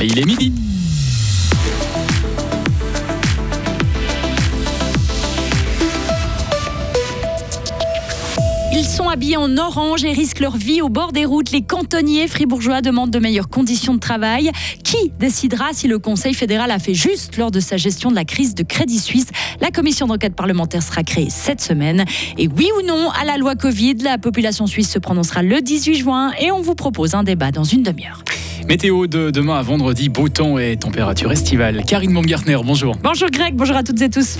Il est midi. Ils sont habillés en orange et risquent leur vie au bord des routes. Les cantonniers fribourgeois demandent de meilleures conditions de travail. Qui décidera si le Conseil fédéral a fait juste lors de sa gestion de la crise de Crédit Suisse? La commission d'enquête parlementaire sera créée cette semaine. Et oui ou non à la loi Covid La population suisse se prononcera le 18 juin et on vous propose un débat dans une demi-heure. Météo de demain à vendredi, beau temps et température estivale. Karine Baumgartner, bonjour. Bonjour Greg, bonjour à toutes et tous.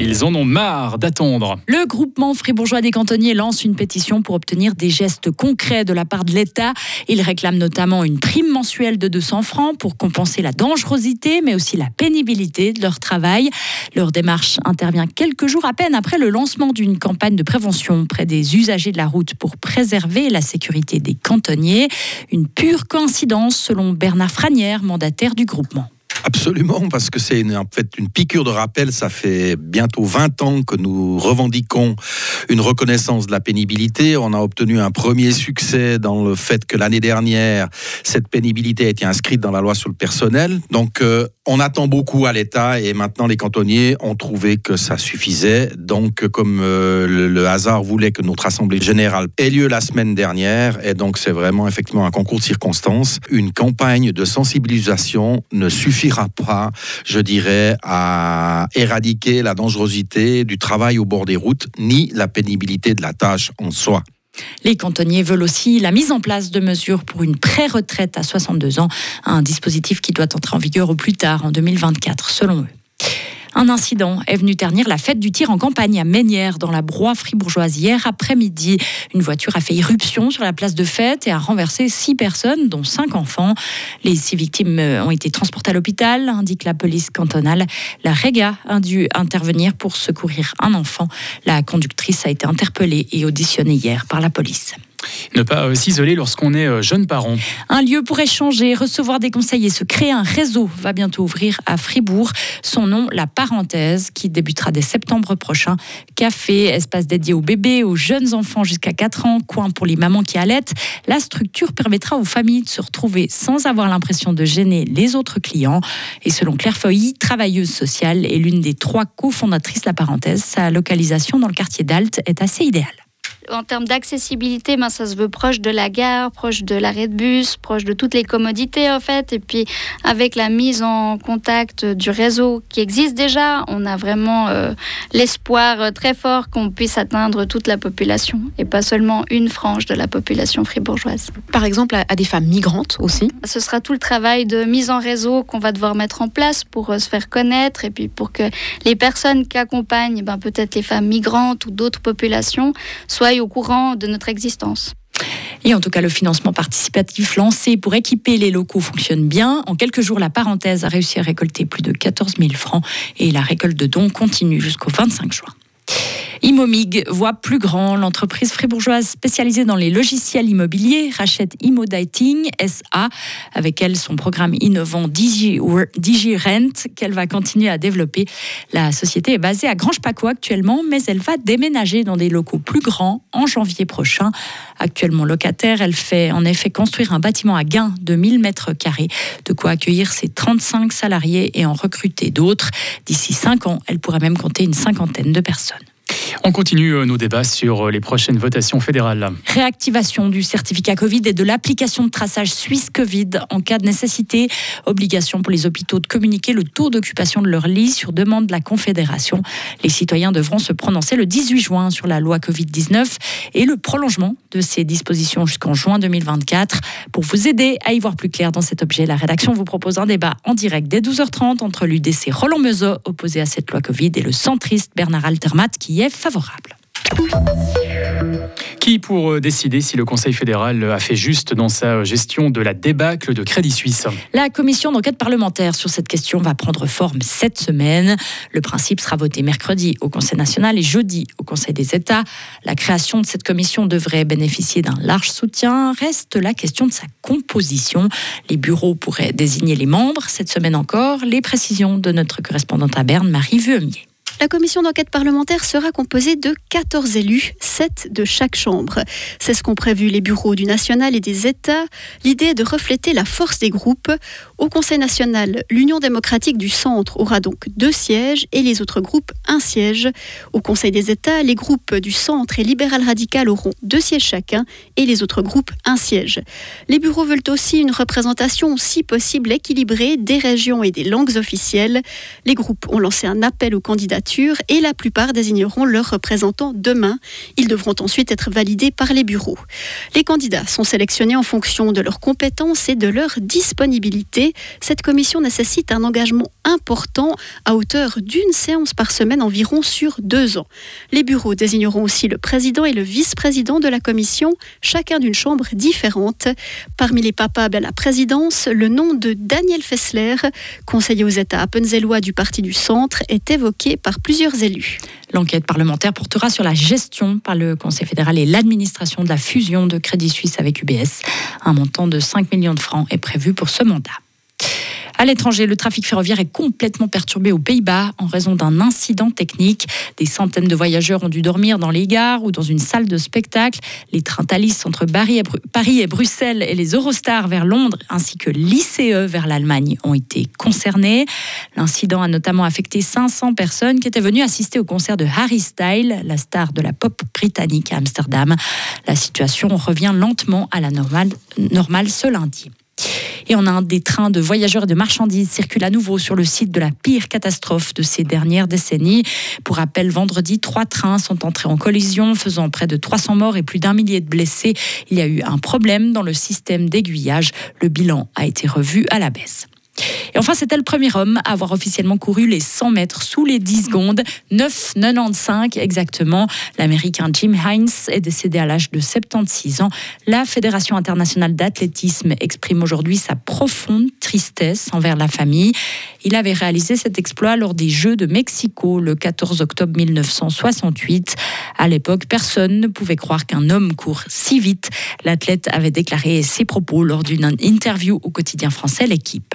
Ils en ont marre d'attendre. Le groupement fribourgeois des cantonniers lance une pétition pour obtenir des gestes concrets de la part de l'État. Il réclame notamment une prime mensuelle de 200 francs pour compenser la dangerosité, mais aussi la pénibilité de leur travail. Leur démarche intervient quelques jours à peine après le lancement d'une campagne de prévention près des usagers de la route pour préserver la sécurité des cantonniers. Une pure coïncidence selon Bernard Franière, mandataire du groupement. Absolument, parce que c'est en fait une piqûre de rappel. Ça fait bientôt 20 ans que nous revendiquons une reconnaissance de la pénibilité. On a obtenu un premier succès dans le fait que l'année dernière, cette pénibilité a été inscrite dans la loi sur le personnel. Donc, euh, on attend beaucoup à l'État et maintenant les cantonniers ont trouvé que ça suffisait. Donc, comme euh, le, hasard voulait que notre assemblée générale ait lieu la semaine dernière, et donc c'est vraiment effectivement un concours de circonstances, une campagne de sensibilisation ne suffira pas, je dirais, à éradiquer la dangerosité du travail au bord des routes, ni la pénibilité de la tâche en soi. Les cantonniers veulent aussi la mise en place de mesures pour une pré-retraite à 62 ans, un dispositif qui doit entrer en vigueur au plus tard en 2024 selon eux. Un incident est venu ternir la fête du tir en campagne à Ménières, dans la broie fribourgeoise, hier après-midi. Une voiture a fait irruption sur la place de fête et a renversé six personnes, dont cinq enfants. Les six victimes ont été transportées à l'hôpital, indique la police cantonale. La Rega a dû intervenir pour secourir un enfant. La conductrice a été interpellée et auditionnée hier par la police. Ne pas euh, s'isoler lorsqu'on est euh, jeune parent. Un lieu pour échanger, recevoir des conseils et se créer un réseau va bientôt ouvrir à Fribourg. Son nom, La Parenthèse, qui débutera dès septembre prochain. Café, espace dédié aux bébés, aux jeunes enfants jusqu'à 4 ans, coin pour les mamans qui allaitent. La structure permettra aux familles de se retrouver sans avoir l'impression de gêner les autres clients. Et selon Claire Feuilly, travailleuse sociale et l'une des trois cofondatrices de La Parenthèse, sa localisation dans le quartier d'Alt est assez idéale en termes d'accessibilité, ben, ça se veut proche de la gare, proche de l'arrêt de bus, proche de toutes les commodités en fait. Et puis avec la mise en contact du réseau qui existe déjà, on a vraiment euh, l'espoir euh, très fort qu'on puisse atteindre toute la population et pas seulement une frange de la population fribourgeoise. Par exemple à, des femmes migrantes aussi Ce sera tout le travail de mise en réseau qu'on va devoir mettre en place pour euh, se faire connaître et puis pour que les personnes qui accompagnent ben, peut-être les femmes migrantes ou d'autres populations soient au courant de notre existence. Et en tout cas, le financement participatif lancé pour équiper les locaux fonctionne bien. En quelques jours, la parenthèse a réussi à récolter plus de 14 000 francs et la récolte de dons continue jusqu'au 25 juin. Imomig voit plus grand. L'entreprise fribourgeoise spécialisée dans les logiciels immobiliers rachète Immodating SA. Avec elle, son programme innovant DigiRent qu'elle va continuer à développer. La société est basée à Grange-Paco actuellement, mais elle va déménager dans des locaux plus grands en janvier prochain. Actuellement locataire, elle fait en effet construire un bâtiment à gain de 1000 mètres carrés, de quoi accueillir ses 35 salariés et en recruter d'autres. D'ici 5 ans, elle pourrait même compter une cinquantaine de personnes. On continue euh, nos débats sur euh, les prochaines votations fédérales. Réactivation du certificat Covid et de l'application de traçage suisse Covid en cas de nécessité. Obligation pour les hôpitaux de communiquer le taux d'occupation de leur lit sur demande de la Confédération. Les citoyens devront se prononcer le 18 juin sur la loi Covid-19 et le prolongement de ces dispositions jusqu'en juin 2024. Pour vous aider à y voir plus clair dans cet objet, la rédaction vous propose un débat en direct dès 12h30 entre l'UDC Roland Meuseau, opposé à cette loi Covid, et le centriste Bernard Altermat, qui est favorable. Qui pour euh, décider si le Conseil fédéral a fait juste dans sa gestion de la débâcle de Crédit Suisse? La commission d'enquête parlementaire sur cette question va prendre forme cette semaine. Le principe sera voté mercredi au Conseil national et jeudi au Conseil des États. La création de cette commission devrait bénéficier d'un large soutien. Reste la question de sa composition. Les bureaux pourraient désigner les membres cette semaine encore. Les précisions de notre correspondante à Berne, Marie Vuemier. La commission d'enquête parlementaire sera composée de 14 élus, 7 de chaque chambre. C'est ce qu'ont prévu les bureaux du national et des États. L'idée est de refléter la force des groupes. Au Conseil national, l'Union démocratique du centre aura donc deux sièges et les autres groupes un siège. Au Conseil des États, les groupes du centre et libéral radical auront deux sièges chacun et les autres groupes un siège. Les bureaux veulent aussi une représentation, si possible, équilibrée des régions et des langues officielles. Les groupes ont lancé un appel aux candidatures et la plupart désigneront leurs représentants demain. Ils devront ensuite être validés par les bureaux. Les candidats sont sélectionnés en fonction de leurs compétences et de leur disponibilité. Cette commission nécessite un engagement important à hauteur d'une séance par semaine environ sur deux ans. Les bureaux désigneront aussi le président et le vice-président de la commission, chacun d'une chambre différente. Parmi les papas à la présidence, le nom de Daniel Fessler, conseiller aux États appenzellois du Parti du Centre, est évoqué par plusieurs élus. L'enquête parlementaire portera sur la gestion par le Conseil fédéral et l'administration de la fusion de Crédit Suisse avec UBS. Un montant de 5 millions de francs est prévu pour ce mandat. À l'étranger, le trafic ferroviaire est complètement perturbé aux Pays-Bas en raison d'un incident technique. Des centaines de voyageurs ont dû dormir dans les gares ou dans une salle de spectacle. Les trains Thalys entre Paris et Bruxelles et les Eurostars vers Londres ainsi que l'ICE vers l'Allemagne ont été concernés. L'incident a notamment affecté 500 personnes qui étaient venues assister au concert de Harry Styles, la star de la pop britannique à Amsterdam. La situation revient lentement à la normale, normale ce lundi. Et a un des trains de voyageurs et de marchandises circule à nouveau sur le site de la pire catastrophe de ces dernières décennies. Pour rappel, vendredi, trois trains sont entrés en collision, faisant près de 300 morts et plus d'un millier de blessés. Il y a eu un problème dans le système d'aiguillage. Le bilan a été revu à la baisse. Et enfin, c'était le premier homme à avoir officiellement couru les 100 mètres sous les 10 secondes, 9,95 exactement. L'Américain Jim Hines est décédé à l'âge de 76 ans. La Fédération internationale d'athlétisme exprime aujourd'hui sa profonde tristesse envers la famille. Il avait réalisé cet exploit lors des Jeux de Mexico le 14 octobre 1968. À l'époque, personne ne pouvait croire qu'un homme court si vite. L'athlète avait déclaré ses propos lors d'une interview au quotidien français L'équipe.